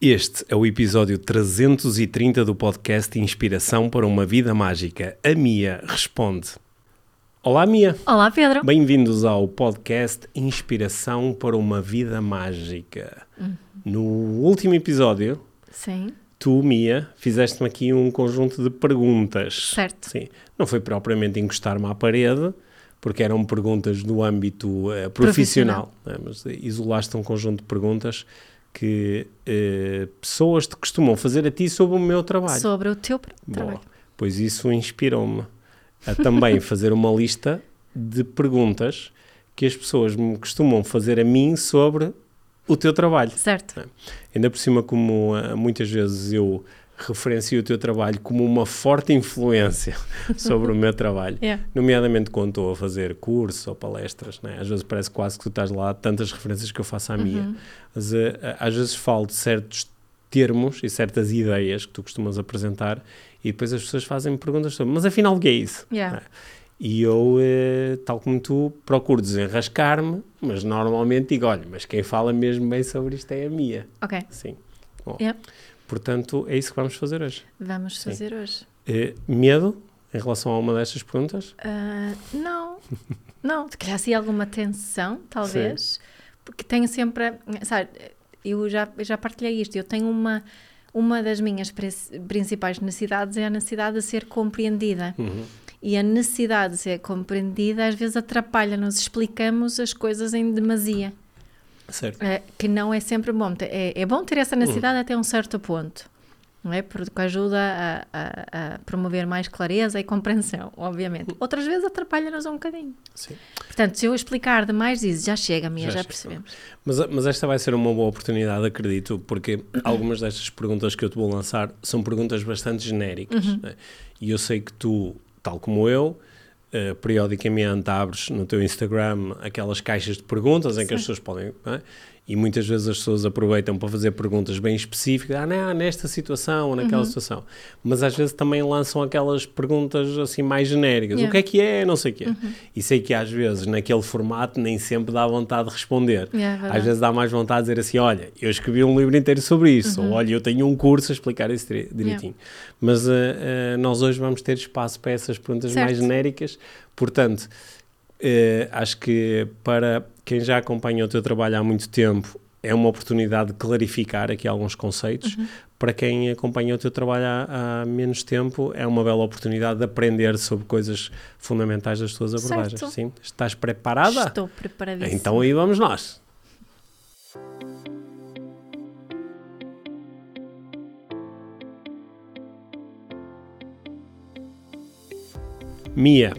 Este é o episódio 330 do podcast Inspiração para uma Vida Mágica. A Mia responde. Olá, Mia. Olá, Pedro. Bem-vindos ao podcast Inspiração para uma Vida Mágica. Uhum. No último episódio, Sim, tu, Mia, fizeste-me aqui um conjunto de perguntas. certo. Sim. Não foi propriamente encostar-me à parede, porque eram perguntas do âmbito eh, profissional, né? mas isolaste um conjunto de perguntas que eh, pessoas te costumam fazer a ti sobre o meu trabalho. Sobre o teu Boa. trabalho. Pois isso inspirou-me a também fazer uma lista de perguntas que as pessoas me costumam fazer a mim sobre o teu trabalho. Certo. Ainda por cima, como ah, muitas vezes eu referencio o teu trabalho como uma forte influência sobre o meu trabalho, Yeah. nomeadamente quando estou a fazer cursos ou palestras, né? às vezes parece quase que tu estás lá, tantas referências que eu faço à minha, mas ah, às vezes falo de certos termos e certas ideias que tu costumas apresentar e depois as pessoas fazem-me perguntas sobre, mas afinal o que é isso? Yeah. Né? E eu, eh, tal como tu, procuro desenrascar-me, mas normalmente digo, olha, mas quem fala mesmo bem sobre isto é a minha. Ok. Sim. Bom, Yeah. Portanto, é isso que vamos fazer hoje. Vamos fazer hoje. Eh, medo em relação a uma destas perguntas? Ah, não, não. Se calhar assim alguma tensão, talvez. Porque tenho sempre. Sabe, eu já, já partilhei isto. Eu tenho uma. Uma das minhas prin- principais necessidades é a necessidade de ser compreendida. Uhum. E a necessidade de ser compreendida às vezes atrapalha-nos, explicamos as coisas em demasia. Certo. É, que não é sempre bom. É, é bom ter essa necessidade até um certo ponto, não é? Porque ajuda a, a- a promover mais clareza e compreensão, obviamente. Outras vezes atrapalha-nos um bocadinho. Sim. Portanto, se eu explicar demais, diz já chega, minha, Já já, percebemos. Mas, mas esta vai ser uma boa oportunidade, acredito, porque algumas destas perguntas que eu te vou lançar são perguntas bastante genéricas. né? E eu sei que tu, tal como eu, eh, periodicamente abres no teu Instagram aquelas caixas de perguntas em que as pessoas podem. é? E muitas vezes as pessoas aproveitam para fazer perguntas bem específicas, ah, não, nesta situação ou naquela situação. Mas às vezes também lançam aquelas perguntas assim mais genéricas. O Yeah. que é que é? Não sei o quê. E sei que às vezes naquele formato nem sempre dá vontade de responder. Yeah, é às vezes dá mais vontade de dizer assim: olha, eu escrevi um livro inteiro sobre isso, ou olha, eu tenho um curso a explicar isso dire- direitinho. Mas eh, eh, nós hoje vamos ter espaço para essas perguntas mais Certo. genéricas, portanto, eh, acho que para quem já acompanha o teu trabalho há muito tempo, é uma oportunidade de clarificar aqui alguns conceitos. Uhum. Para quem acompanha o teu trabalho há, há menos tempo, é uma bela oportunidade de aprender sobre coisas fundamentais das tuas abordagens. Certo. Sim? Estás preparada? Estou preparadíssima. Então aí vamos nós. Mia,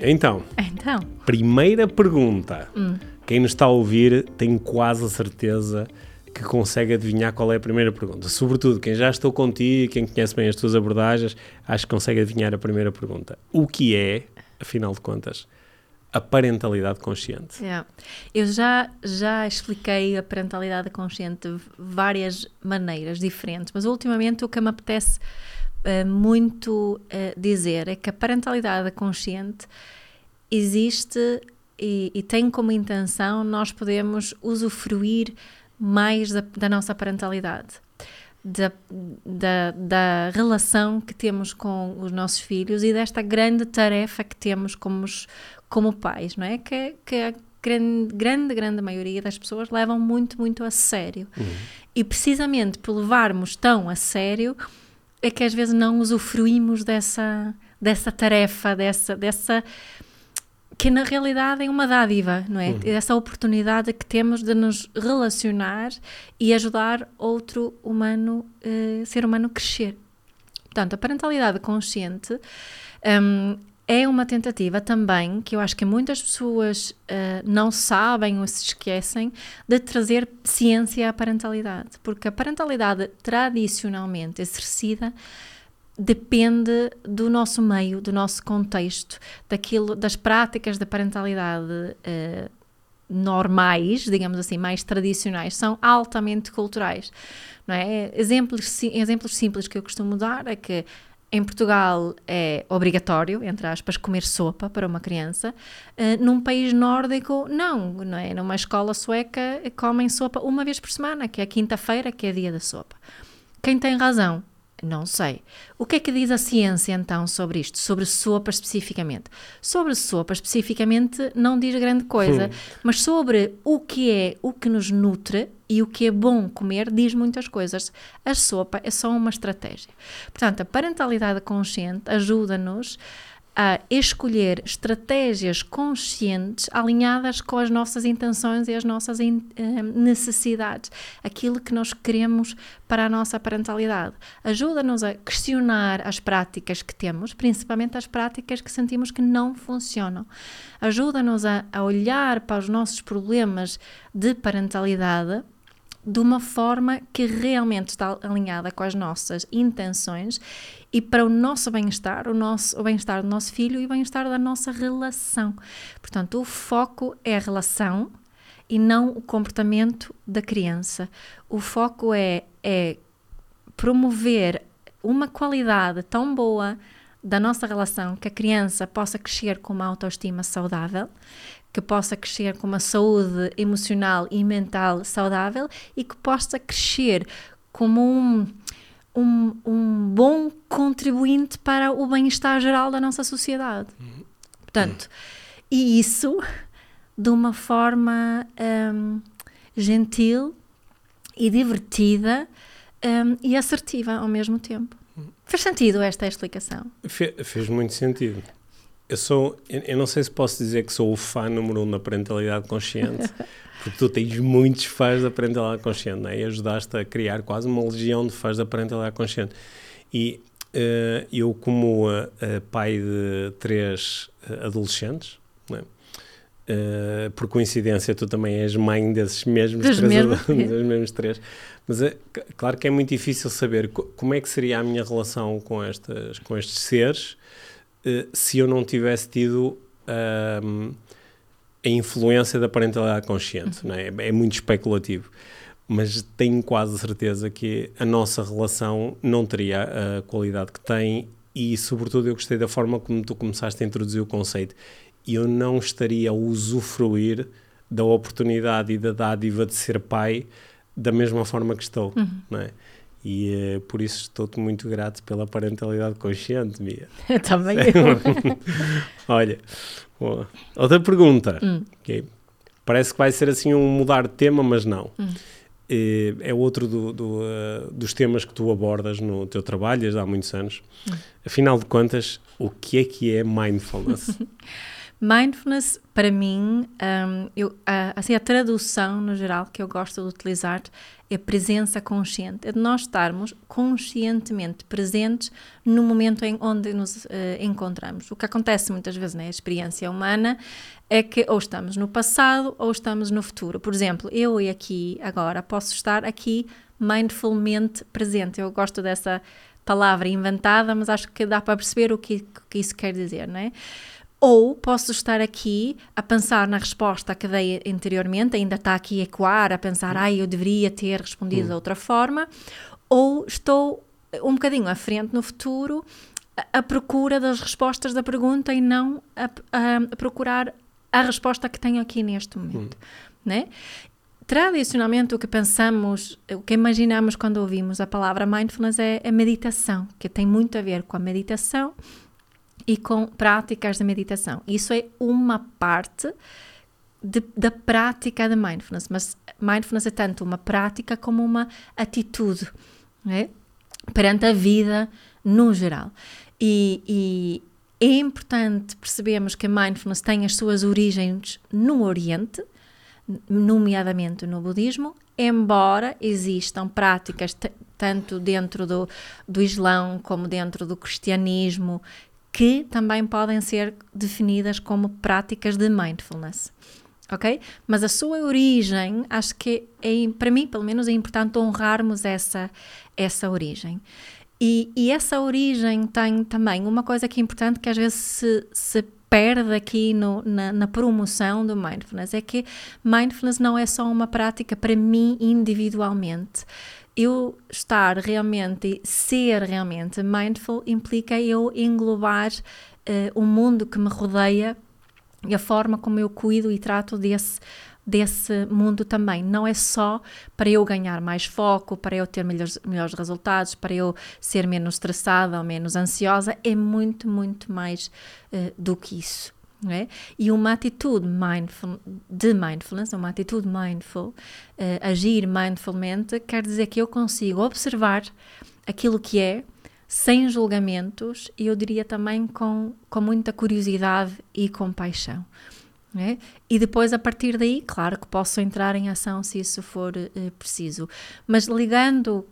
então, Então, primeira pergunta. Quem nos está a ouvir tem quase a certeza que consegue adivinhar qual é a primeira pergunta. Sobretudo, quem já estou contigo, quem conhece bem as tuas abordagens, acho que consegue adivinhar a primeira pergunta. O que é, afinal de contas, a parentalidade consciente? yeah. eu já, já expliquei a parentalidade consciente de várias maneiras diferentes, mas ultimamente o que me apetece eh, muito eh, dizer é que a parentalidade consciente existe e, e tem como intenção nós podemos usufruir mais da, da nossa parentalidade, da, da, da relação que temos com os nossos filhos e desta grande tarefa que temos como, como pais, não é? Que, que a grande, grande, grande maioria das pessoas levam muito, muito a sério. E precisamente por levarmos tão a sério é que às vezes não usufruímos dessa, dessa tarefa, dessa, dessa que na realidade é uma dádiva, não é? Essa oportunidade que temos de nos relacionar e ajudar outro humano, eh, ser humano, a crescer. Portanto, a parentalidade consciente hum, é uma tentativa também, que eu acho que muitas pessoas eh, não sabem ou se esquecem, de trazer ciência à parentalidade. Porque a parentalidade tradicionalmente exercida depende do nosso meio, do nosso contexto, daquilo, das práticas da parentalidade eh, normais, digamos assim, mais tradicionais, são altamente culturais. Não é? exemplos, exemplos simples que eu costumo dar é que Em Portugal é obrigatório, entre aspas, comer sopa para uma criança. Uh, num país nórdico, não, não é? Numa escola sueca comem sopa uma vez por semana, que é quinta-feira, que é dia da sopa. Quem tem razão? Não sei. O que é que diz a ciência então sobre isto? Sobre sopa especificamente? Sobre sopa especificamente não diz grande coisa, hum. mas sobre o que é o que nos nutre e o que é bom comer diz muitas coisas. A sopa é só uma estratégia. Portanto, a parentalidade consciente ajuda-nos a escolher estratégias conscientes alinhadas com as nossas intenções e as nossas in, uh, necessidades, aquilo que nós queremos para a nossa parentalidade. Ajuda-nos a questionar as práticas que temos, principalmente as práticas que sentimos que não funcionam. Ajuda-nos a, a olhar para os nossos problemas de parentalidade de uma forma que realmente está alinhada com as nossas intenções e para o nosso bem-estar, o, nosso, o bem-estar do nosso filho e o bem-estar da nossa relação. Portanto, o foco é a relação e não o comportamento da criança. O foco é, é promover uma qualidade tão boa da nossa relação que a criança possa crescer com uma autoestima saudável, que possa crescer com uma saúde emocional e mental saudável e que possa crescer como um, um, um bom contribuinte para o bem-estar geral da nossa sociedade. Portanto, e isso de uma forma um, gentil e divertida um, e assertiva ao mesmo tempo. Fez sentido esta explicação? Fe, fez muito sentido. Eu sou, eu não sei se posso dizer que sou o fã número um da parentalidade consciente, porque tu tens muitos fãs da parentalidade consciente, né? e ajudaste a criar quase uma legião de fãs da parentalidade consciente. E uh, eu, como uh, pai de três uh, adolescentes, né? por coincidência, tu também és mãe desses mesmos três, mesmos. dos mesmos três. Mas é claro que é muito difícil saber como é que seria a minha relação com, estas, com estes seres uh, se eu não tivesse tido a influência da parentalidade consciente. Uhum. É? é muito especulativo mas tenho quase certeza que a nossa relação não teria a qualidade que tem e, sobretudo, eu gostei da forma como tu começaste a introduzir o conceito. Eu não estaria a usufruir da oportunidade e da dádiva de ser pai da mesma forma que estou, uhum. não é? E uh, por isso estou-te muito grato pela parentalidade consciente, Mia. Também eu. Olha, boa. outra pergunta. Hum. Okay. Parece que vai ser assim um mudar de tema, mas não. Hum. Uh, é outro do, do, uh, dos temas que tu abordas no teu trabalho há muitos anos. Hum. Afinal de contas, o que é que é mindfulness? Mindfulness, para mim, um, eu, a, assim, a tradução no geral que eu gosto de utilizar é presença consciente, é de nós estarmos conscientemente presentes no momento em onde nos uh, encontramos. O que acontece muitas vezes na experiência humana é que ou estamos no passado ou estamos no futuro. Por exemplo, eu e aqui agora posso estar aqui mindfulmente presente. Eu gosto dessa palavra inventada, mas acho que dá para perceber o que, que isso quer dizer, não é? Ou posso estar aqui a pensar na resposta que dei anteriormente, ainda está aqui a ecoar, a pensar, ai, eu deveria ter respondido hum. de outra forma, ou estou um bocadinho à frente no futuro, à procura das respostas da pergunta e não a, a, a procurar a resposta que tenho aqui neste momento, hum. né? Tradicionalmente, o que pensamos, o que imaginamos quando ouvimos a palavra mindfulness é a meditação, que tem muito a ver com a meditação e com práticas de meditação. Isso é uma parte de, da prática de mindfulness, mas mindfulness é tanto uma prática como uma atitude né? perante a vida no geral. E, e é importante percebermos que mindfulness tem as suas origens no Oriente, nomeadamente no budismo, embora existam práticas tanto dentro do, do Islão como dentro do cristianismo que também podem ser definidas como práticas de mindfulness. Ok? Mas a sua origem, acho que é, para mim, pelo menos, é importante honrarmos essa, essa origem. E, e, essa origem tem também uma coisa que é importante que às vezes se, se perde aqui no, na, na, promoção do mindfulness, é que mindfulness não é só uma prática para mim individualmente. Eu estar realmente, ser realmente mindful implica eu englobar uh, o mundo que me rodeia e a forma como eu cuido e trato desse desse mundo também. Não é só para eu ganhar mais foco, para eu ter melhores, melhores resultados, para eu ser menos estressada ou menos ansiosa, é muito, muito mais uh, do que isso. É? E uma atitude mindful, de mindfulness, uma atitude mindful, uh, agir mindfulmente, quer dizer que eu consigo observar aquilo que é, sem julgamentos e eu diria também com, com muita curiosidade e compaixão. É? E depois, a partir daí, claro que posso entrar em ação se isso for uh, preciso. Mas ligando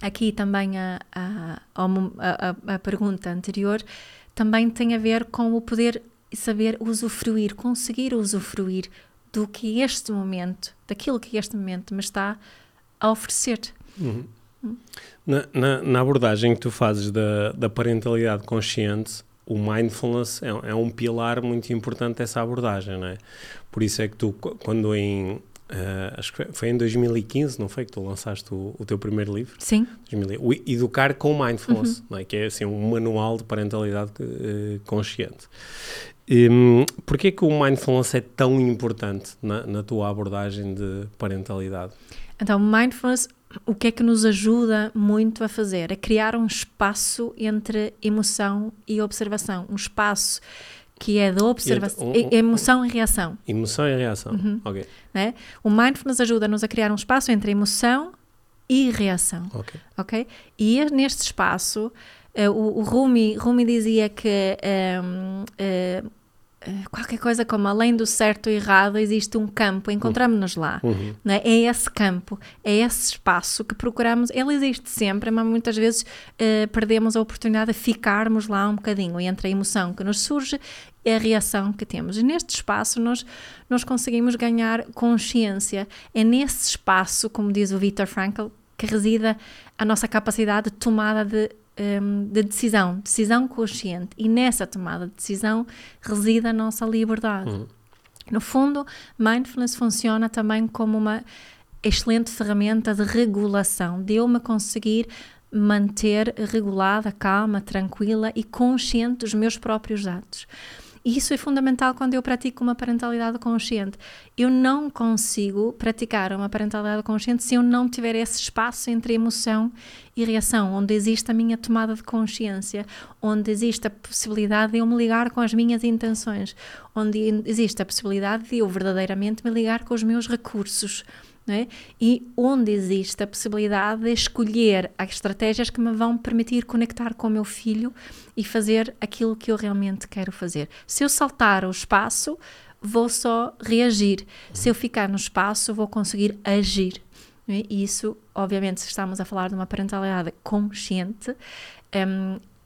aqui também a, a, a, a, pergunta anterior, também tem a ver com o poder saber usufruir, conseguir usufruir do que este momento, daquilo que este momento me está a oferecer. Uhum. Na, na, na, abordagem que tu fazes da, da parentalidade consciente, o mindfulness é, é, um pilar muito importante dessa abordagem, não é? Por isso é que tu, quando em. Uh, acho que foi em 2015, não foi? Que tu lançaste o, o teu primeiro livro? Sim. 2000, o Educar com Mindfulness, uhum. é? que é assim, um manual de parentalidade uh, consciente. Um, Porquê que o mindfulness é tão importante na, na tua abordagem de parentalidade? Então, mindfulness o que é que nos ajuda muito a fazer? A criar um espaço entre emoção e observação. Um espaço que é da observação, um, um, emoção e reação. Emoção e reação, uhum. ok. Né? O mindfulness ajuda-nos a criar um espaço entre emoção e reação, ok. okay? E neste espaço, uh, o, o Rumi, Rumi dizia que um, uh, eh, eh, qualquer coisa como além do certo e errado existe um campo, encontramos-nos lá. Uhum. Né? É esse campo, é esse espaço que procuramos. Ele existe sempre, mas muitas vezes uh, perdemos a oportunidade de ficarmos lá um bocadinho entre a emoção que nos surge e a reação que temos. E neste espaço nós, nós conseguimos ganhar consciência. É nesse espaço, como diz o Viktor Frankl, que reside a nossa capacidade de tomada de um, de decisão, decisão consciente. E nessa tomada de decisão reside a nossa liberdade. Uhum. No fundo, mindfulness funciona também como uma excelente ferramenta de regulação, de eu me conseguir manter regulada, calma, tranquila e consciente dos meus próprios atos. Isso é fundamental quando eu pratico uma parentalidade consciente. Eu não consigo praticar uma parentalidade consciente se eu não tiver esse espaço entre emoção e reação, onde existe a minha tomada de consciência, onde existe a possibilidade de eu me ligar com as minhas intenções, onde existe a possibilidade de eu verdadeiramente me ligar com os meus recursos é? e onde existe a possibilidade de escolher as estratégias que me vão permitir conectar com o meu filho e fazer aquilo que eu realmente quero fazer. Se eu saltar o espaço, vou só reagir. Se eu ficar no espaço, vou conseguir agir. É? E isso, obviamente, se estamos a falar de uma parentalidade consciente, é,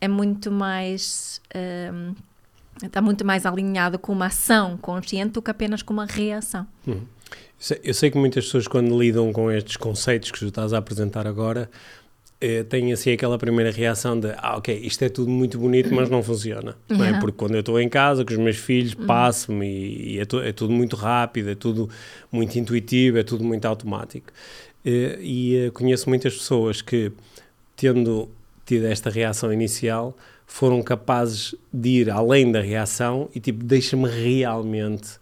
é muito mais. Um, está muito mais alinhado com uma ação consciente do que apenas com uma reação. Uhum. Eu sei que muitas pessoas, quando lidam com estes conceitos que tu estás a apresentar agora, eh, têm assim aquela primeira reação de ah, ok, isto é tudo muito bonito, mas não funciona. Uhum. Não é? Porque quando eu estou em casa com os meus filhos, uhum. passo-me e, e é, tu, é, tudo muito rápido, é tudo muito intuitivo, é tudo muito automático. Eh, e eh, conheço muitas pessoas que, tendo tido esta reação inicial, foram capazes de ir além da reação e tipo, deixa-me realmente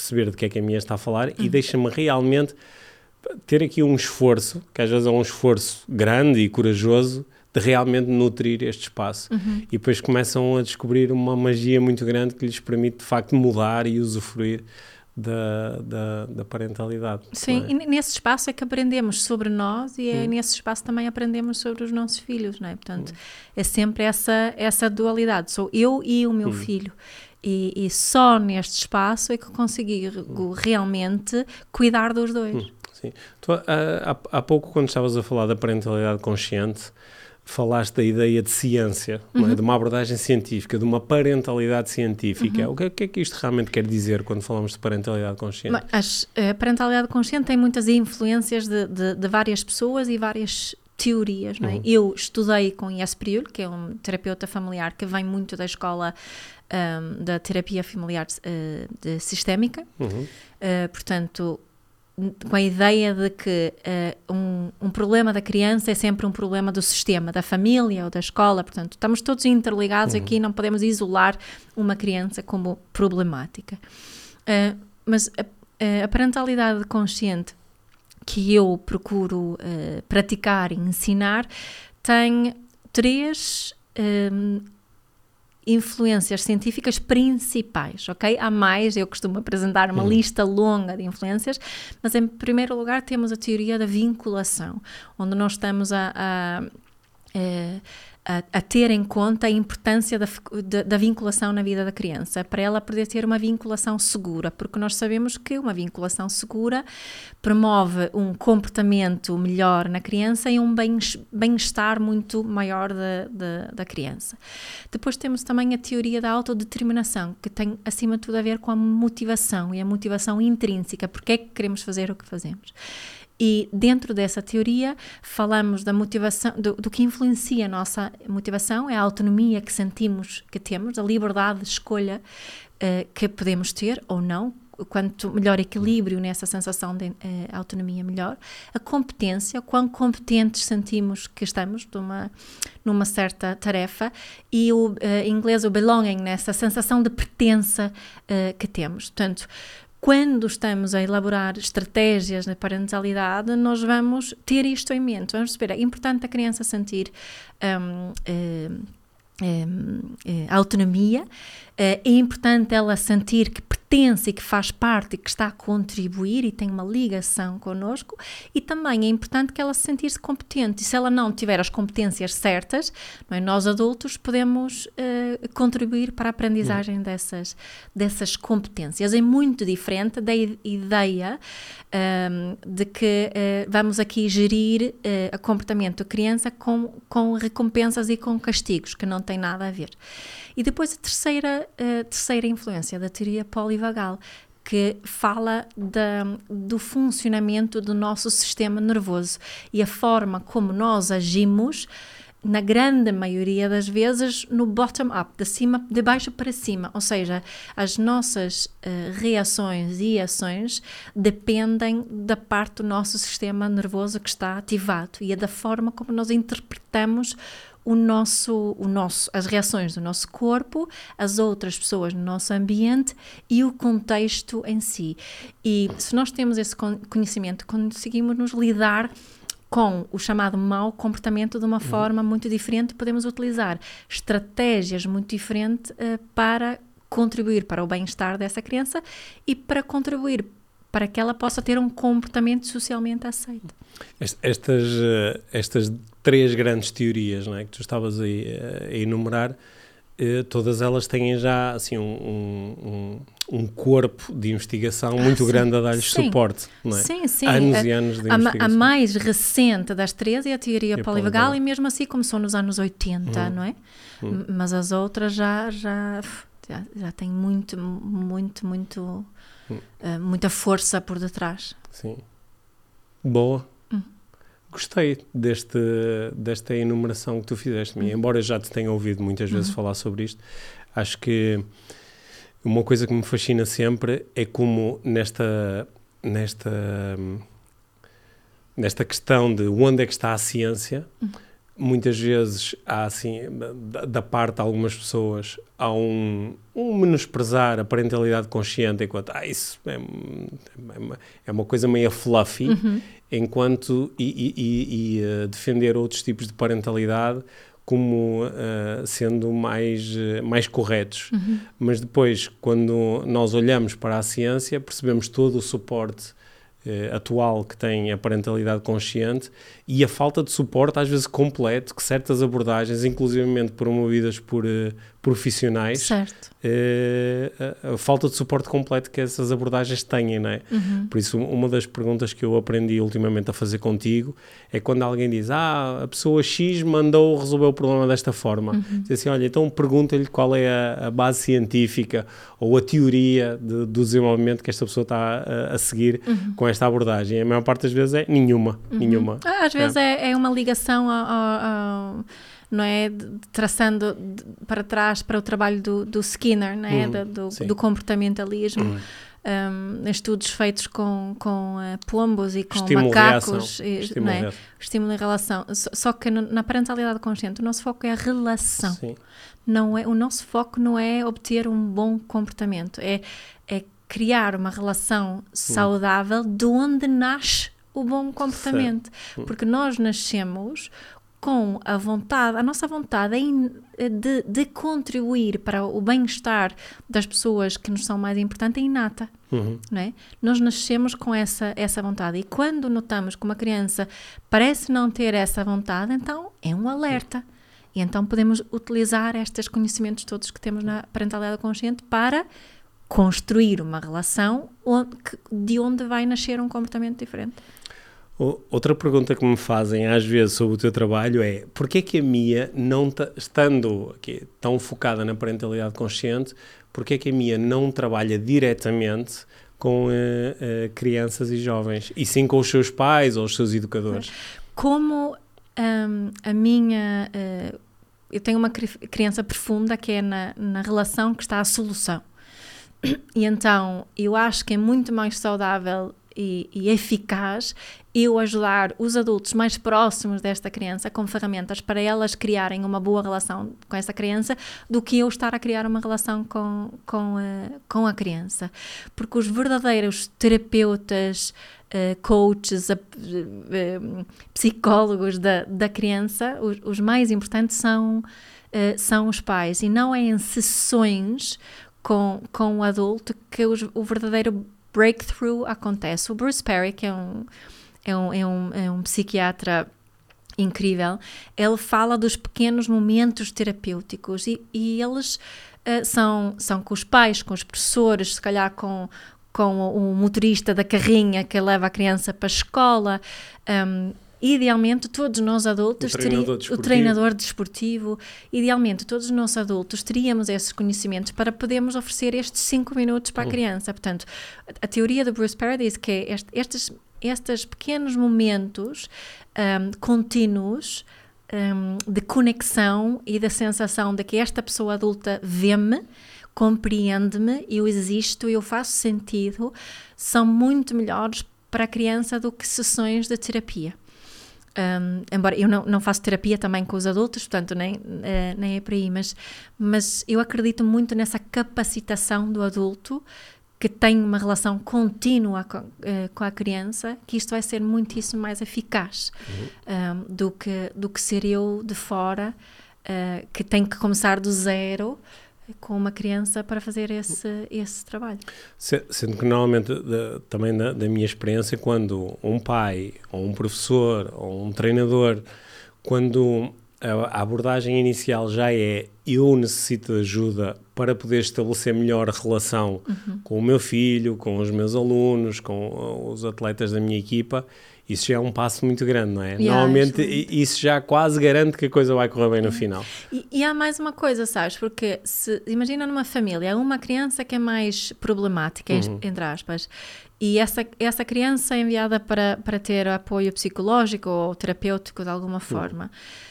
perceber de que é que a minha está a falar uhum. e deixa-me realmente ter aqui um esforço, que às vezes é um esforço grande e corajoso, de realmente nutrir este espaço. Uhum. E depois começam a descobrir uma magia muito grande que lhes permite de facto mudar e usufruir da, da, da parentalidade. Sim, é? e nesse espaço é que aprendemos sobre nós e é hum. nesse espaço também aprendemos sobre os nossos filhos, não é? Portanto, hum. é sempre essa, essa dualidade, sou eu e o meu hum. filho. E, e, só neste espaço é que consigo realmente cuidar dos dois. Hum, sim. Tu, há, há pouco, quando estavas a falar da parentalidade consciente, falaste da ideia de ciência, é? uhum. é? de uma abordagem científica, de uma parentalidade científica. Uhum. O, que, o, que, é que isto realmente quer dizer quando falamos de parentalidade consciente? Mas, a parentalidade consciente tem muitas influências de, de, de várias pessoas e várias teorias. Não é? Uhum. Eu estudei com Ies Priul, que é um terapeuta familiar que vem muito da escola um, da terapia familiar uh, de sistémica. Uhum. Uh, portanto, com a ideia de que uh, um, um, problema da criança é sempre um problema do sistema, da família ou da escola, portanto, estamos todos interligados uhum. aqui, não podemos isolar uma criança como problemática. Mas a, a, parentalidade consciente que eu procuro uh, praticar e ensinar tem três um, influências científicas principais, ok? Há mais, eu costumo apresentar uma lista longa de influências, mas em primeiro lugar temos a teoria da vinculação, onde nós estamos a, a, a eh, a, a, ter em conta a importância da, da, da, vinculação na vida da criança, para ela poder ter uma vinculação segura, porque nós sabemos que uma vinculação segura promove um comportamento melhor na criança e um bem-estar muito maior da, da, da criança. Depois temos também a teoria da autodeterminação, que tem acima de tudo a ver com a motivação e a motivação intrínseca, porque é que queremos fazer o que fazemos. E dentro dessa teoria falamos da motivação, do, do, que influencia a nossa motivação, é a autonomia que sentimos que temos, a liberdade de escolha uh, que podemos ter ou não, quanto melhor equilíbrio nessa sensação de uh, autonomia, melhor. A competência, quão competentes sentimos que estamos numa, numa certa tarefa. E o uh, em inglês, o belonging, nessa sensação de pertença uh, que temos. Portanto, quando estamos a elaborar estratégias na parentalidade, nós vamos ter isto em mente. Vamos perceber, é importante a criança sentir um, um, um, autonomia, é importante ela sentir que e que faz parte e que está a contribuir e tem uma ligação connosco e também é importante que ela se sentir-se competente e se ela não tiver as competências certas, é? nós adultos podemos uh, contribuir para a aprendizagem uhum. dessas, dessas competências. É muito diferente da ideia um, ehm, de que uh, vamos aqui gerir uh, o comportamento da criança com, com recompensas e com castigos, que não tem nada a ver. E depois a terceira, terceira influência da teoria polivagal, que fala da, do funcionamento do nosso sistema nervoso e a forma como nós agimos na grande maioria das vezes no bottom up, de cima, de baixo para cima, ou seja, as nossas uh, reações e ações dependem da parte do nosso sistema nervoso que está ativado e é da forma como nós interpretamos o nosso, o nosso, as reações do nosso corpo, as outras pessoas no nosso ambiente e o contexto em si. E se nós temos esse conhecimento, conseguimos nos lidar com o chamado mau comportamento de uma uhum. forma muito diferente, podemos utilizar estratégias muito diferentes uh, para contribuir para o bem-estar dessa criança e para contribuir para que ela possa ter um comportamento socialmente aceito. Estas, eh, estas três grandes teorias não é, que tu estavas a, a enumerar, eh, todas elas têm já assim, um, um, um corpo de investigação ah, muito grande a dar-lhes suporte, não é? Sim, sim. Anos a, e anos de a, investigação. A mais recente das três é a teoria e polivagal e mesmo assim começou nos anos 80, hum. não é? Hum. Mas as outras já, já, já, já têm muito, muito, muito, hum. uh, muita força por detrás. Sim. Boa. Gostei deste, desta enumeração que tu fizeste mim, embora já te tenha ouvido muitas vezes uhum. falar sobre isto. Acho que uma coisa que me fascina sempre é como nesta, nesta, nesta questão de onde é que está a ciência, uhum. Muitas vezes há assim, da, da, parte de algumas pessoas, há um, um menosprezar a parentalidade consciente enquanto, ah, isso é, é, uma, é uma coisa meio fluffy. Uhum enquanto e, e, e uh, defender outros tipos de parentalidade como uh, sendo mais, uh, mais corretos. Uhum. Mas depois, quando nós olhamos para a ciência, percebemos todo o suporte uh, atual que tem a parentalidade consciente e a falta de suporte, às vezes completo, que certas abordagens, inclusivamente promovidas por profissionais, certo. a, a, falta de suporte completo que essas abordagens têm, não é? Uhum. Por isso, uma das perguntas que eu aprendi ultimamente a fazer contigo é quando alguém diz, ah, a pessoa X mandou resolver o problema desta forma. Uhum. Diz assim, olha, então pergunta-lhe qual é a, a, base científica ou a teoria de, do desenvolvimento que esta pessoa está a, a seguir uhum. com esta abordagem. E a maior parte das vezes é nenhuma, uhum. nenhuma. Ah, às vezes é, é, é uma ligação ao, ao não é? Traçando para trás para o trabalho do, do Skinner, não é? Uhum, do, do, comportamentalismo. Uhum. um, estudos feitos com, com uh, pombos e com Estímulo macacos. E, Estímulo, é? Estímulo e relação. Só, só que no, na parentalidade consciente o nosso foco é a relação. Sim. Não é, o nosso foco não é obter um bom comportamento, é, é criar uma relação saudável de onde nasce o bom comportamento. Certo. Porque nós nascemos com a vontade, a nossa vontade de, de contribuir para o bem-estar das pessoas que nos são mais importantes é inata. Uhum. Não é? Nós nascemos com essa, essa vontade e quando notamos que uma criança parece não ter essa vontade, então é um alerta. E então podemos utilizar estes conhecimentos todos que temos na parentalidade consciente para construir uma relação onde, de onde vai nascer um comportamento diferente. Outra pergunta que me fazem às vezes sobre o teu trabalho é porquê é que a Mia, não estando aqui, tão focada na parentalidade consciente, porquê é que a Mia não trabalha diretamente com uh, uh, crianças e jovens, e sim com os seus pais ou os seus educadores? Como um, a minha... Uh, eu tenho uma criança profunda que é na, na relação que está a solução. E então eu acho que é muito mais saudável e, e, eficaz eu ajudar os adultos mais próximos desta criança com ferramentas para elas criarem uma boa relação com essa criança do que eu estar a criar uma relação com, com, a, com a criança. Porque os verdadeiros terapeutas, uh, coaches, uh, uh, psicólogos da, da criança, os, os mais importantes são, são os pais. E não é em sessões com, com o adulto que os, o verdadeiro breakthrough acontece. O Bruce Perry, que é um, é um, é um, é um psiquiatra incrível, ele fala dos pequenos momentos terapêuticos e, e eles uh, são, são com os pais, com os professores, se calhar com, com o, motorista da carrinha que leva a criança para a escola. Um, Idealmente, todos nós adultos, o treinador, teria, o treinador desportivo, idealmente, todos nós adultos teríamos esses conhecimentos para podermos oferecer estes 5 minutos para a criança. Portanto, a, a teoria do Bruce Perry diz que este, estes, estes pequenos momentos um, contínuos um, de conexão e da sensação de que esta pessoa adulta vê-me, compreende-me, eu existo, eu faço sentido, são muito melhores para a criança do que sessões de terapia. Um, embora eu não, não faço terapia também com os adultos, portanto nem, uh, nem é por aí, mas, mas eu acredito muito nessa capacitação do adulto que tem uma relação contínua com, uh, com a criança, que isto vai ser muitíssimo mais eficaz uhum. um, do, que, do que ser eu de fora, uh, que tem que começar do zero com uma criança para fazer esse, esse trabalho. Sendo que normalmente, de, também da, da, minha experiência, quando um pai, ou um professor, ou um treinador, quando a, a abordagem inicial já é eu necessito de ajuda para poder estabelecer melhor relação uhum. com o meu filho, com os meus alunos, com os atletas da minha equipa, isso já é um passo muito grande, não é? Yeah, Normalmente isso já quase garante que a coisa vai correr bem no final. E, e, há mais uma coisa, sabes? Porque se imagina numa família, uma criança que é mais problemática, uhum. entre aspas, e essa, essa criança é enviada para, para ter apoio psicológico ou terapêutico de alguma forma. Uhum.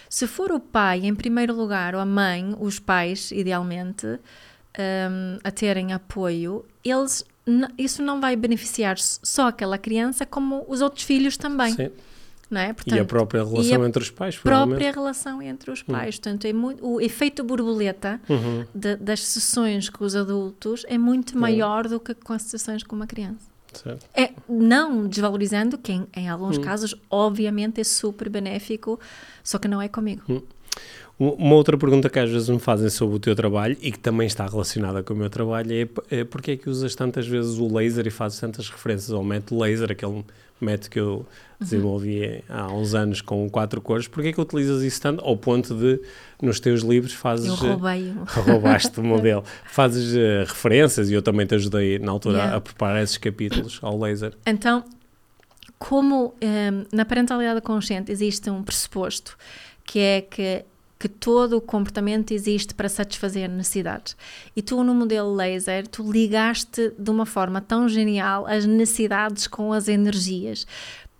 Se for o pai, em primeiro lugar, ou a mãe, os pais, idealmente, um, a terem apoio, eles isso não vai beneficiar só aquela criança, como os outros filhos também. Sim. Não é? Portanto, e a própria relação a entre os pais, própria relação entre os pais. Hum. Portanto, é muito, o efeito borboleta uhum. de, das sessões com os adultos é muito maior do que com as sessões com uma criança. Certo. É, não desvalorizando que em, alguns hum. casos, obviamente, é super benéfico, só que não é comigo. Uma outra pergunta que às vezes me fazem sobre o teu trabalho e que também está relacionada com o meu trabalho é, é porque é que usas tantas vezes o laser e fazes tantas referências ao método laser, aquele método que eu desenvolvi uhum. há uns anos com quatro cores, porque é que utilizas isso tanto ao ponto de nos teus livros fazes... Eu roubei Roubaste o modelo. Fazes uh, referências e eu também te ajudei na altura yeah. a preparar esses capítulos ao laser. Então, como um, ehm, na parentalidade consciente existe um pressuposto que é que que todo o comportamento existe para satisfazer necessidades. E tu, no modelo laser, tu ligaste de uma forma tão genial as necessidades com as energias.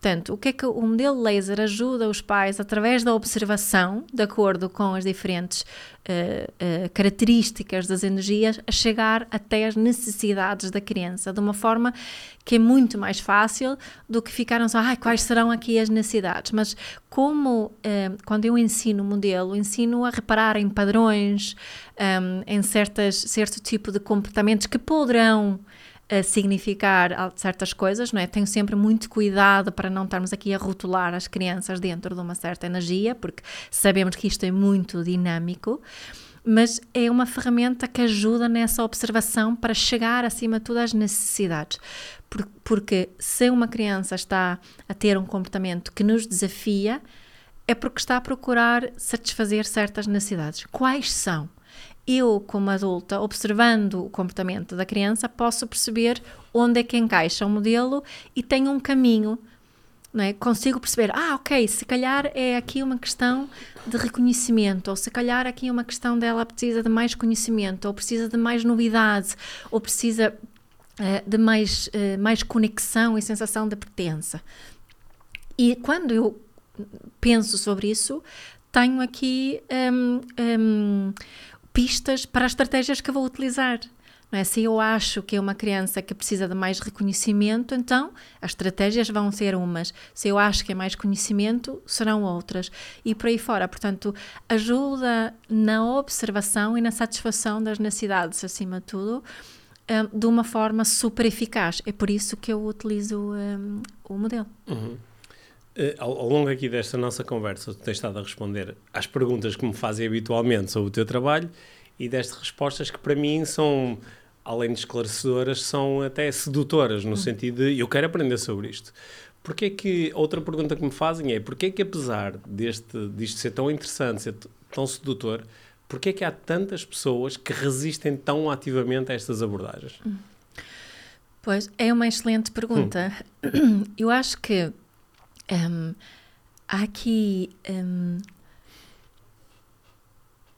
Portanto, o que é que o modelo laser ajuda os pais, através da observação, de acordo com as diferentes uh, uh, características das energias, a chegar até as necessidades da criança, de uma forma que é muito mais fácil do que ficaram só, ah, quais serão aqui as necessidades. Mas como, uh, quando eu ensino o modelo, ensino a reparar em padrões, um, em certas, certo tipo de comportamentos que poderão a significar certas coisas, não é? Tenho sempre muito cuidado para não estarmos aqui a rotular as crianças dentro de uma certa energia, porque sabemos que isto é muito dinâmico, mas é uma ferramenta que ajuda nessa observação para chegar acima de tudo às necessidades. Porque se uma criança está a ter um comportamento que nos desafia, é porque está a procurar satisfazer certas necessidades. Quais são? Eu, como adulta, observando o comportamento da criança, posso perceber onde é que encaixa o modelo e tenho um caminho. Não é? Consigo perceber, ah, ok, se calhar é aqui uma questão de reconhecimento, ou se calhar aqui é uma questão dela precisa de mais conhecimento, ou precisa de mais novidade, ou precisa uh, de mais, uh, mais conexão e sensação de pertença. E quando eu penso sobre isso, tenho aqui um, um, pistas para as estratégias que eu vou utilizar. Não é? Se eu acho que é uma criança que precisa de mais reconhecimento, então as estratégias vão ser umas. Se eu acho que é mais conhecimento, serão outras. E por aí fora. Portanto, ajuda na observação e na satisfação das necessidades, acima de tudo, um, de uma forma super eficaz. É por isso que eu utilizo um, o modelo. Uhum. Uh, ao, ao, longo aqui desta nossa conversa, tu tens estado a responder às perguntas que me fazem habitualmente sobre o teu trabalho e deste respostas que para mim são, além de esclarecedoras, são até sedutoras, no hum. sentido de eu quero aprender sobre isto. Porque é que, outra pergunta que me fazem é, porque é que apesar deste, disto ser tão interessante, ser tão sedutor, porque é que há tantas pessoas que resistem tão ativamente a estas abordagens? Hum. Pois, é uma excelente pergunta. Hum. Eu acho que um, há aqui um,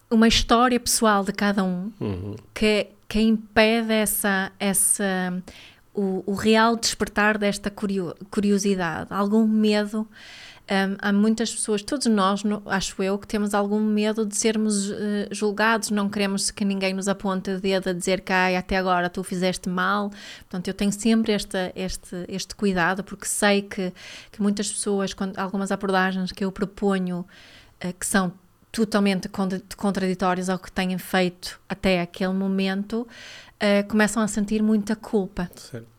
uma história pessoal de cada um uhum. que, que impede essa, essa o, o real despertar desta curiosidade, algum medo um, há muitas pessoas, todos nós, no, acho eu, que temos algum medo de sermos uh, julgados, não queremos que ninguém nos aponte o dedo a dizer que ah, até agora tu fizeste mal. Portanto, eu tenho sempre este, este, este cuidado, porque sei que, que muitas pessoas, quando, algumas abordagens que eu proponho, uh, que são totalmente contraditórias ao que têm feito até aquele momento, uh, começam a sentir muita culpa. Certo.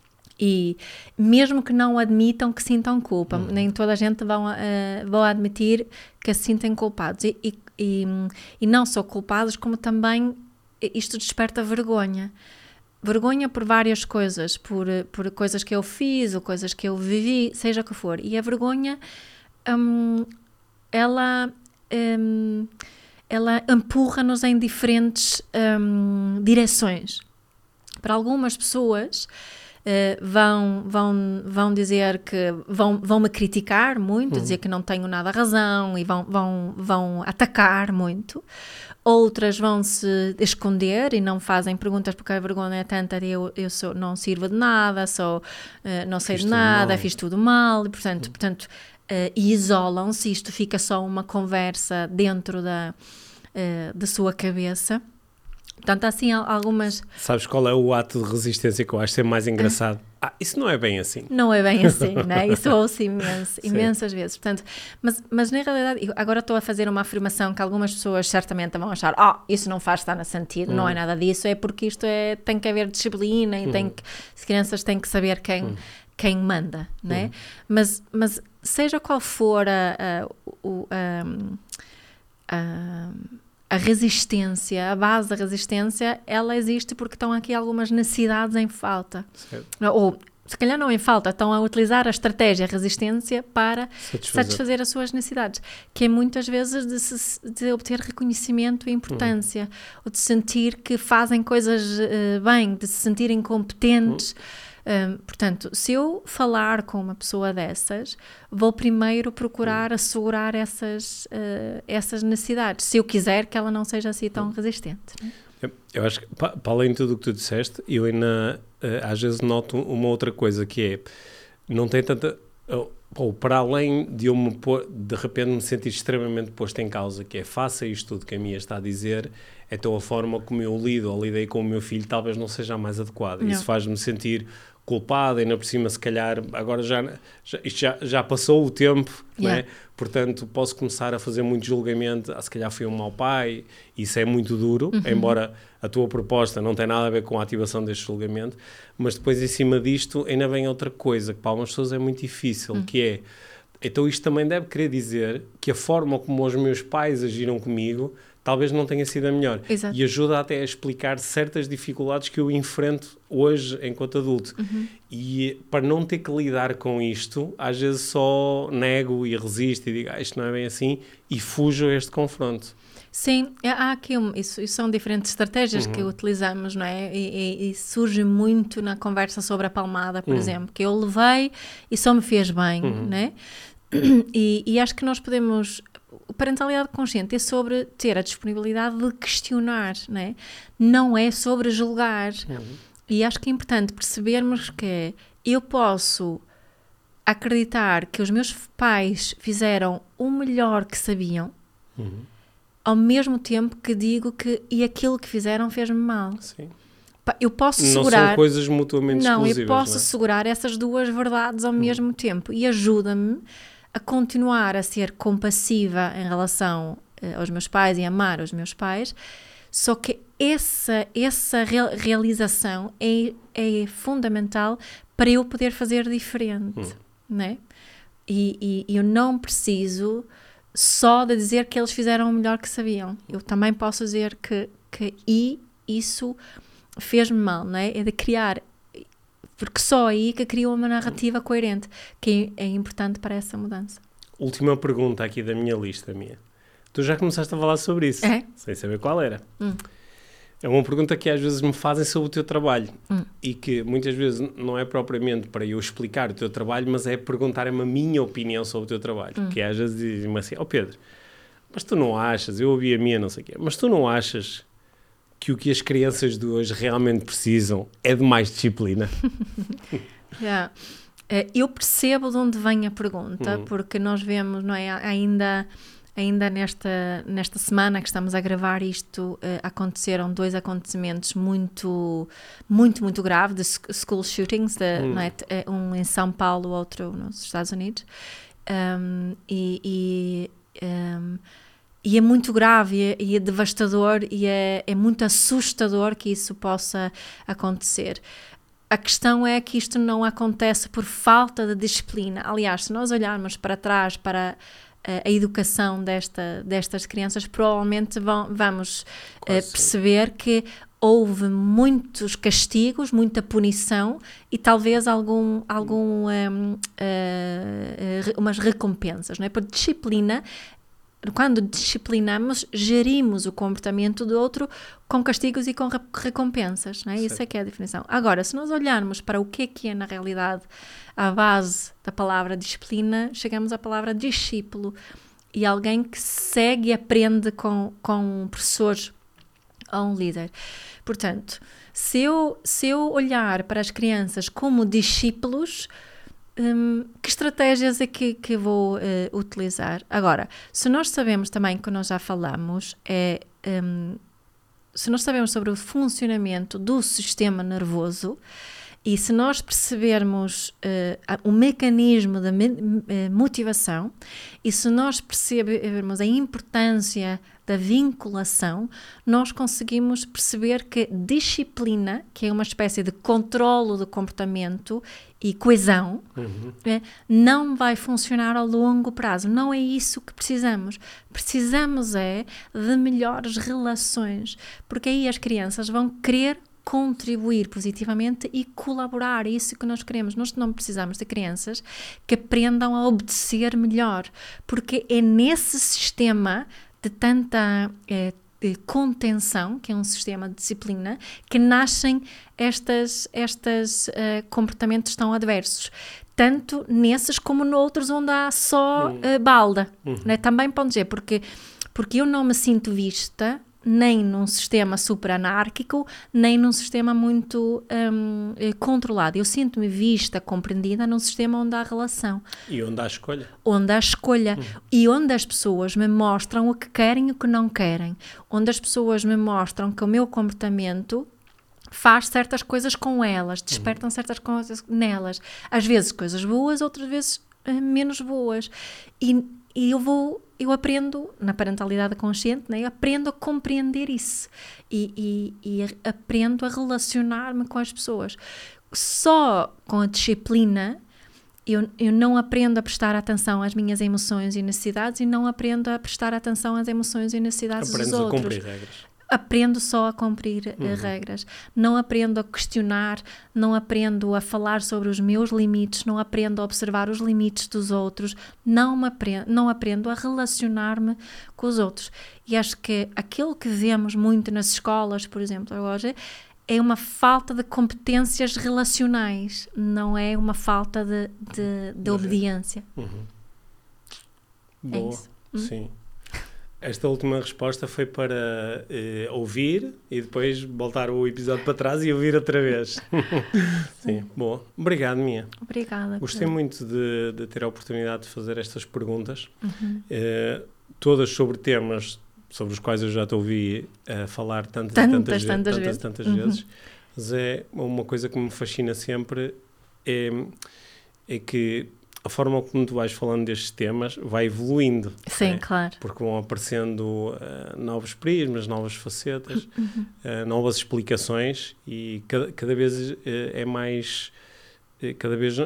E mesmo que não admitam que sintam culpa, uhum. nem toda a gente vão, uh, vão admitir que se sentem culpados. E, e, e, e não só culpados, como também isto desperta vergonha vergonha por várias coisas, por, por coisas que eu fiz ou coisas que eu vivi, seja o que for. E a vergonha, hum, ela, hum, ela empurra-nos em diferentes hum, direções. Para algumas pessoas, uh, vão, vão, vão dizer que vão, vão me criticar muito, uhum. dizer que não tenho nada razão e vão, vão, vão atacar muito. Outras vão se esconder e não fazem perguntas porque a vergonha é tanta eu, eu sou, não sirvo de nada, sou, uh, não sei fiz de nada, fiz tudo mal, e portanto, uhum. portanto uh, isolam-se. Isto fica só uma conversa dentro da, da sua cabeça. Portanto, há assim algumas. Sabes qual é o ato de resistência que eu acho ser mais engraçado? Ah, ah isso não é bem assim. Não é bem assim, né? Isso ouço imenso, imensas vezes. Portanto, mas, mas na realidade, agora estou a fazer uma afirmação que algumas pessoas certamente vão achar: oh, isso não faz estar no sentido, hum. não é hum. nada disso, é porque isto é. tem que haver disciplina e hum. tem que. As crianças têm que saber quem. Hum. Quem manda, né? Hum. Mas, mas seja qual for a, a, a, a a resistência, a base da resistência, ela existe porque estão aqui algumas necessidades em falta. Certo. Ou, se calhar não em falta, estão a utilizar a estratégia a resistência para satisfazer. satisfazer as suas necessidades, que é muitas vezes de, se, de obter reconhecimento e importância, hum. ou de sentir que fazem coisas uh, bem, de se sentirem competentes. Hum um, portanto, se eu falar com uma pessoa dessas, vou primeiro procurar assegurar essas, uh, essas necessidades, se eu quiser que ela não seja assim tão resistente. Eu, eu acho que, para além de tudo o que tu disseste, eu ainda às vezes noto uma outra coisa que é, não tem tanta... Uh, Pô, para além de eu me pôr, de repente me sentir extremamente posto em causa, que é faça isto tudo que a minha está a dizer, então a forma como eu lido ou lidei com o meu filho talvez não seja a mais adequada. Não. Isso faz-me sentir culpada, ainda por cima, se calhar, agora já, já, isto já, já passou o tempo, Yeah. né? portanto posso começar a fazer muito julgamento, ah, se calhar fui um mau pai, isso é muito duro, Uhum. embora a tua proposta não tem nada a ver com a ativação deste julgamento, mas depois em cima disto ainda vem outra coisa, que para algumas pessoas é muito difícil, Hum. que é, então isto também deve querer dizer que a forma como os meus pais agiram comigo talvez não tenha sido a melhor. Exato. E ajuda até a explicar certas dificuldades que eu enfrento hoje enquanto adulto. Uhum. E para não ter que lidar com isto, às vezes só nego e resisto e digo, ah, isto não é bem assim, e fujo a este confronto. Sim, há aqui um, isso, isso são diferentes estratégias que utilizamos, não é? E, e- e surge muito na conversa sobre a palmada, por exemplo, que eu levei e só me fez bem, não é? E, e acho que nós podemos. Parentalidade consciente é sobre ter a disponibilidade de questionar, não é? Não é sobre julgar. E acho que é importante percebermos que eu posso acreditar que os meus pais fizeram o melhor que sabiam, ao mesmo tempo que digo que e aquilo que fizeram fez-me mal. Sim. Eu posso Não segurar. são coisas mutuamente Não, exclusivas. eu posso não é? segurar essas duas verdades ao mesmo tempo e ajuda-me a continuar a ser compassiva em relação eh, aos meus pais e amar os meus pais. Só que essa, essa real- realização é, é fundamental para eu poder fazer diferente, né? E, e eu não preciso só de dizer que eles fizeram o melhor que sabiam. Eu também posso dizer que, que e isso fez-me mal, não é? É de criar, porque só aí que cria uma narrativa coerente, que é importante para essa mudança. Última pergunta aqui da minha lista, minha. Tu já começaste a falar sobre isso, É? sem saber qual era. Hum. É uma pergunta que às vezes me fazem sobre o teu trabalho Hum. e que muitas vezes não é propriamente para eu explicar o teu trabalho, mas é perguntarem-me a minha opinião sobre o teu trabalho. Hum. Que às vezes dizem-me assim: Ó Pedro, mas tu não achas, eu ouvi a minha, não sei o quê, mas tu não achas que o que as crianças de hoje realmente precisam é de mais disciplina? Yeah. Eu percebo de onde vem a pergunta, porque nós vemos, não é? Ainda, ainda nesta, nesta semana que estamos a gravar isto, eh, aconteceram dois acontecimentos muito, muito, muito graves de sc- school shootings, de, não é? Eh, um em São Paulo, outro nos Estados Unidos. Um, e, e, um, e é muito grave e é, e é devastador e é, é muito assustador que isso possa acontecer. A questão é que isto não acontece por falta de disciplina. Aliás, se nós olharmos para trás para eh, a educação desta, destas crianças, provavelmente vão, vamos eh, perceber que houve muitos castigos, muita punição e talvez algum, algum ehm, eh, eh, umas recompensas, não é? Por disciplina quando disciplinamos, gerimos o comportamento do outro com castigos e com re- recompensas, não é? Isso é que é a definição. Agora, se nós olharmos para o que é que é na realidade a base da palavra disciplina, chegamos à palavra discípulo e alguém que segue e aprende com, com professores ou um líder. Portanto, se eu, se eu olhar para as crianças como discípulos, hum, que estratégias é que, que vou eh, utilizar? Agora, se nós sabemos também, que nós já falamos, é, hum, se nós sabemos sobre o funcionamento do sistema nervoso e se nós percebermos a- o mecanismo da me- eh, motivação e se nós percebermos a importância da vinculação, nós conseguimos perceber que disciplina, que é uma espécie de controlo do comportamento e coesão, é, não vai funcionar a longo prazo. Não é isso que precisamos. Precisamos é de melhores relações, porque aí as crianças vão querer contribuir positivamente e colaborar. É isso que nós queremos. Nós não precisamos de crianças que aprendam a obedecer melhor, porque é nesse sistema de tanta eh, de contenção, que é um sistema de disciplina, que nascem estas, estas eh, comportamentos tão adversos. Tanto nesses como noutros onde há só eh, balda. né? Também pode dizer, porque, porque eu não me sinto vista nem num sistema super anárquico, nem num sistema muito um, eh, controlado. Eu sinto-me vista, compreendida num sistema onde há relação. E onde há escolha. Onde há escolha. Uhum. E onde as pessoas me mostram o que querem e o que não querem. Onde as pessoas me mostram que o meu comportamento faz certas coisas com elas, despertam uhum. certas coisas nelas. Às vezes coisas boas, outras vezes uh, menos boas. E, e eu vou eu aprendo na parentalidade consciente, né? eu aprendo a compreender isso e, e, e aprendo a relacionar-me com as pessoas. Só com a disciplina eu, eu não aprendo a prestar atenção às minhas emoções e necessidades e não aprendo a prestar atenção às emoções e necessidades Aprendes dos outros. A cumprir regras aprendo só a cumprir eh, uhum. regras, não aprendo a questionar, não aprendo a falar sobre os meus limites, não aprendo a observar os limites dos outros, não, aprendo, não aprendo a relacionar-me com os outros. E acho que aquilo que vemos muito nas escolas, por exemplo, hoje, é uma falta de competências relacionais, não é uma falta de, de, de obediência. Uhum. É Boa, é sim. Esta última resposta foi para uh, ouvir e depois voltar o episódio para trás e ouvir outra vez. Sim, boa. Obrigado, Mia. Obrigada. Gostei muito de, de, ter a oportunidade de fazer estas perguntas, uhum. uh, todas sobre temas sobre os quais eu já te ouvi uh, falar tantas, tantas, tantas, tantas, tantas, tantas uhum. vezes. Mas é uma coisa que me fascina sempre é, é que a forma como tu vais falando destes temas vai evoluindo. Sim, claro. Porque vão aparecendo uh, novos prismas, novas facetas, uhum. uh, novas explicações e cada, cada vez uh, é mais. Cada vez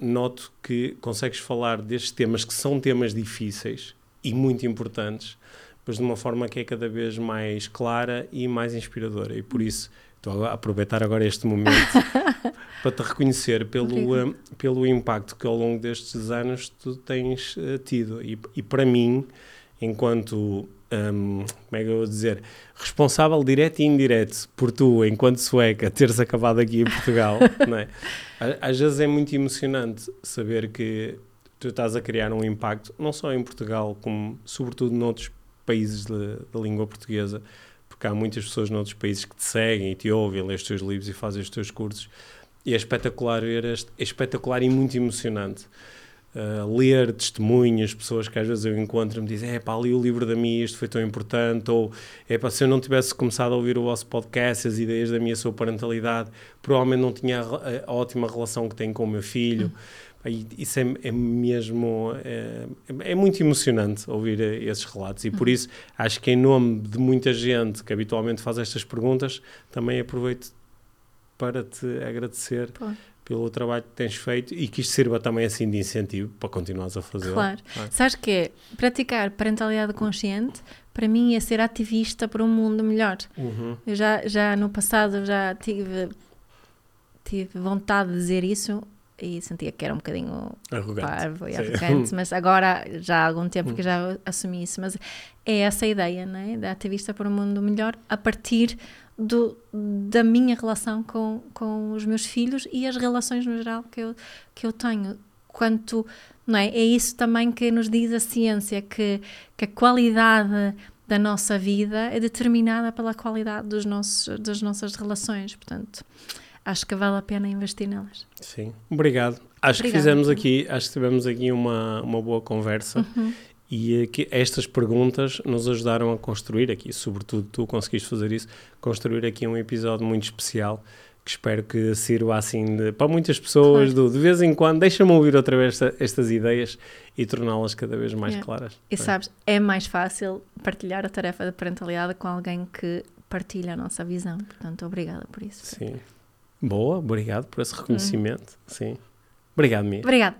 noto que consegues falar destes temas que são temas difíceis e muito importantes, mas de uma forma que é cada vez mais clara e mais inspiradora. E por isso estou a aproveitar agora este momento para te reconhecer pelo, uh, pelo impacto que ao longo destes anos tu tens uh, tido. E, e, para mim, enquanto, um, como é que eu vou dizer, responsável direto e indireto por tu, enquanto sueca, teres acabado aqui em Portugal, é? às vezes é muito emocionante saber que tu estás a criar um impacto, não só em Portugal, como sobretudo noutros países da língua portuguesa, porque há muitas pessoas noutros países que te seguem e te ouvem, lês os teus livros e fazem os teus cursos e é espetacular ver, é espetacular e muito emocionante. Uh, ler testemunhas, pessoas que às vezes eu encontro me dizem, é pá, li o livro da minha, isto foi tão importante, ou é pá, se eu não tivesse começado a ouvir o vosso podcast, as ideias da minha sua parentalidade, provavelmente não tinha a, a ótima relação que tenho com o meu filho. Hum. Isso é, é mesmo, é, é, muito emocionante ouvir esses relatos e por hum. isso acho que em nome de muita gente que habitualmente faz estas perguntas, também aproveito para te agradecer Pô. pelo trabalho que tens feito e que isto sirva também assim de incentivo para continuares a fazer. Claro. É? Sabes que é, praticar parentalidade consciente para mim é ser ativista para um mundo melhor. Uhum. Eu já, já no passado já tive, tive vontade de dizer isso e sentia que era um bocadinho arrogante. parvo e Sim. arrogante, mas agora já há algum tempo que já assumi isso. Mas é essa a ideia, né? Da ativista para um mundo melhor a partir do, da minha relação com, com os meus filhos e as relações no geral que eu, que eu tenho. Quanto, não é? É isso também que nos diz a ciência, que, que a qualidade da nossa vida é determinada pela qualidade dos nossos, das nossas relações. Portanto, acho que vale a pena investir nelas. Sim, obrigado. Acho Obrigada. que fizemos aqui, acho que tivemos aqui uma, uma boa conversa. Uhum. E que estas perguntas nos ajudaram a construir aqui, sobretudo tu conseguiste fazer isso, construir aqui um episódio muito especial que espero que sirva assim de, para muitas pessoas, claro. do, de vez em quando, deixa-me ouvir outra vez esta, estas ideias e torná-las cada vez mais yeah. claras. E é. sabes, é mais fácil partilhar a tarefa da parentalidade com alguém que partilha a nossa visão. Portanto, obrigada por isso. Sim. Boa, obrigado por esse hum. reconhecimento. Hum. Sim. Obrigado, Mia. Obrigado.